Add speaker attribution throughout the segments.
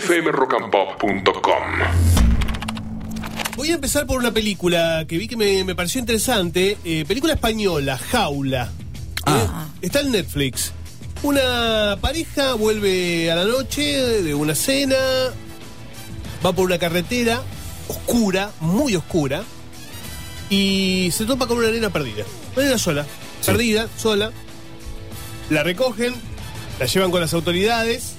Speaker 1: fmrockandpop.com.
Speaker 2: Voy a empezar por una película que vi que me, me pareció interesante. eh, película española, Jaula.
Speaker 3: Ah.
Speaker 2: Eh, está en Netflix. Una pareja vuelve a la noche de una cena, va por una carretera oscura, muy oscura, y se topa con una nena perdida. Una nena sola, perdida, sola. La recogen, la llevan con las autoridades,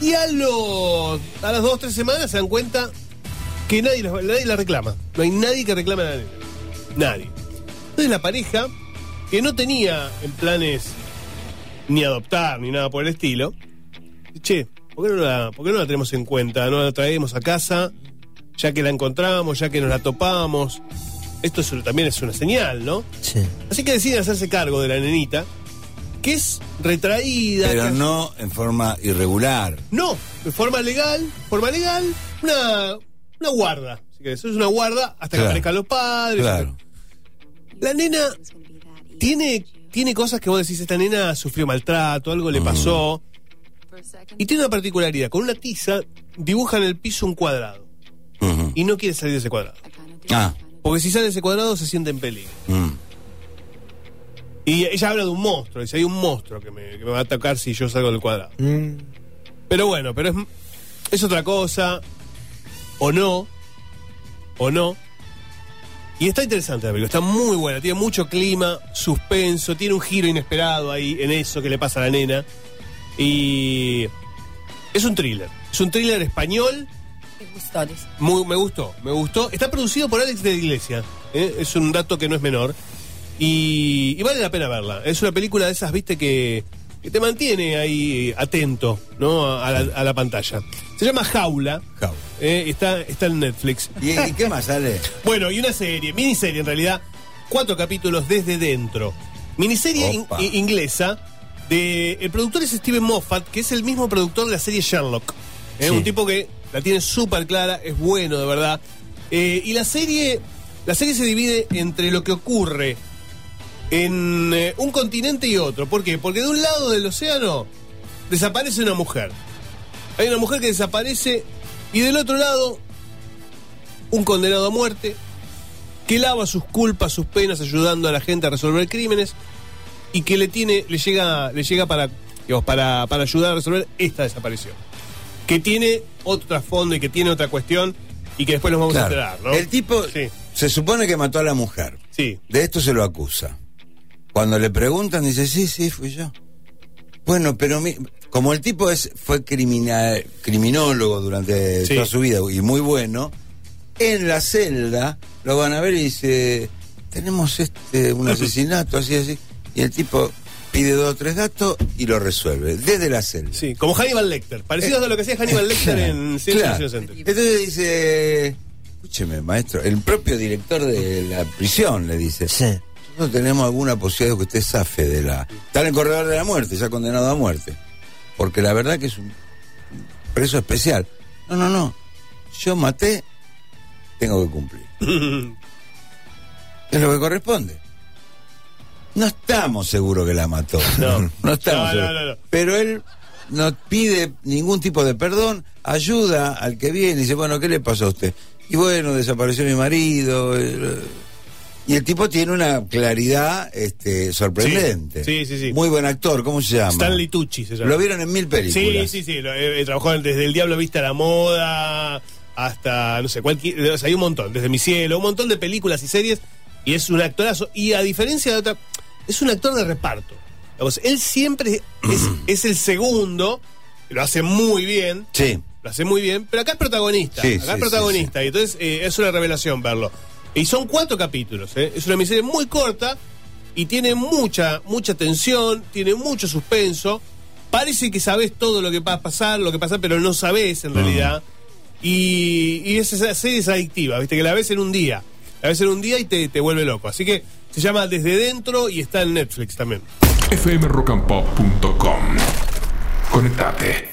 Speaker 2: y a, los, a las dos o tres semanas se dan cuenta que nadie la, nadie la reclama. No hay nadie que reclame a la nena. Nadie. Entonces la pareja, que no tenía en planes ni adoptar ni nada por el estilo, che, ¿por qué no la, por qué no la tenemos en cuenta? No la traemos a casa, ya que la encontramos, ya que nos la topamos. Esto es- también es una señal, ¿no?
Speaker 3: Sí.
Speaker 2: Así que deciden hacerse cargo de la nenita, que es retraída.
Speaker 3: Pero
Speaker 2: que-
Speaker 3: no en forma irregular.
Speaker 2: no, de forma legal, forma legal, una, una guarda. Si querés, es una guarda hasta que aparezcan los padres.
Speaker 3: Claro.
Speaker 2: La nena tiene, tiene cosas que vos decís, esta nena sufrió maltrato, algo
Speaker 3: Mm.
Speaker 2: le pasó. Y tiene una particularidad, con una tiza dibuja en el piso un cuadrado. Y no quiere salir de ese cuadrado.
Speaker 3: Ah.
Speaker 2: Porque si sale de ese cuadrado se siente en peligro.
Speaker 3: mm.
Speaker 2: Y ella habla de un monstruo, dice, hay un monstruo que me, que me va a atacar si yo salgo del cuadrado. Pero bueno, pero es, es otra cosa. O no. O no. Y está interesante la película, está muy buena, tiene mucho clima, suspenso, tiene un giro inesperado ahí en eso que le pasa a la nena. Y es un thriller, es un thriller español, muy, me gustó, me gustó. Está producido por Alex de la Iglesia, ¿eh? es un dato que no es menor. Y, y vale la pena verla. Es una película de esas, viste, que, que te mantiene ahí atento ¿no? a, la, a la pantalla. Se llama Jaula,
Speaker 3: Jaula.
Speaker 2: ¿eh? está, está en Netflix.
Speaker 3: ¿Y, y qué más sale?
Speaker 2: Bueno, y una serie, miniserie en realidad, cuatro capítulos desde dentro. Miniserie in- inglesa de el productor es Steven Moffat, que es el mismo productor de la serie Sherlock. Es
Speaker 3: Sí.
Speaker 2: un tipo que la tiene súper clara, es bueno de verdad. Eh, y la serie, la serie se divide entre lo que ocurre en eh, un continente y otro. ¿Por qué? Porque de un lado del océano desaparece una mujer. Hay una mujer que desaparece y del otro lado un condenado a muerte que lava sus culpas, sus penas, ayudando a la gente a resolver crímenes y que le tiene, le llega, le llega para, digamos, para, para ayudar a resolver esta desaparición. Que tiene otro trasfondo y que tiene otra cuestión y que después nos vamos a enterar, ¿no?
Speaker 3: El tipo
Speaker 2: Sí.
Speaker 3: se supone que mató a la mujer.
Speaker 2: Sí.
Speaker 3: De esto se lo acusa. Cuando le preguntan, dice, sí, sí, fui yo. Bueno, pero mi- como el tipo es, fue crimina- criminólogo durante
Speaker 2: Sí.
Speaker 3: toda su vida y muy bueno, en la celda lo van a ver y dice, tenemos este un asesinato, así, así. Y el tipo pide dos o tres datos y lo resuelve, desde la celda.
Speaker 2: Sí, como Hannibal Lecter, parecidos a lo que hacía Hannibal Lecter en Ciencia
Speaker 3: Claro. Entonces dice, escúcheme, maestro, el propio director de la prisión le dice, nosotros tenemos alguna posibilidad de que usted zafe de la... Está en el corredor de la muerte, ya condenado a muerte. Porque la verdad que es un preso especial. No, no, no. Yo maté, tengo que cumplir. Es lo que corresponde. No estamos seguros que la mató.
Speaker 2: No.
Speaker 3: no estamos
Speaker 2: No, no,
Speaker 3: seguros.
Speaker 2: no, no.
Speaker 3: Pero él no pide ningún tipo de perdón, ayuda al que viene y dice, bueno, ¿qué le pasó a usted? Y bueno, desapareció mi marido. eh, Y el tipo tiene una claridad este, sorprendente.
Speaker 2: Sí, sí, sí.
Speaker 3: Muy buen actor, ¿cómo se llama?
Speaker 2: Stanley Tucci se llama.
Speaker 3: Lo vieron en mil
Speaker 2: Sí,
Speaker 3: películas.
Speaker 2: sí, sí. lo- eh, trabajó desde El Diablo Viste a la Moda hasta, no sé, cualquier. O sea, hay un montón. Desde Mi Cielo, un montón de películas y series. Y es un actorazo. Y a diferencia de otra. Es un actor de reparto. Digamos, él siempre es, es el segundo. Lo hace muy bien.
Speaker 3: Sí.
Speaker 2: Lo hace muy bien. Pero acá es protagonista.
Speaker 3: Sí,
Speaker 2: acá
Speaker 3: sí,
Speaker 2: es
Speaker 3: sí,
Speaker 2: protagonista. Y entonces eh, es una revelación verlo. Y son cuatro capítulos. ¿eh? Es una miniserie muy corta. Y tiene mucha, mucha tensión. Tiene mucho suspenso. Parece que sabes todo lo que va a pasar, lo que pasa, pero no sabes en realidad. Y, y es- esa serie es adictiva, viste, que la ves en un día. La ves en un día y te, te vuelve loco. Así que se llama Desde Dentro y está en Netflix también.
Speaker 1: fmrockandpop.com. Conectate.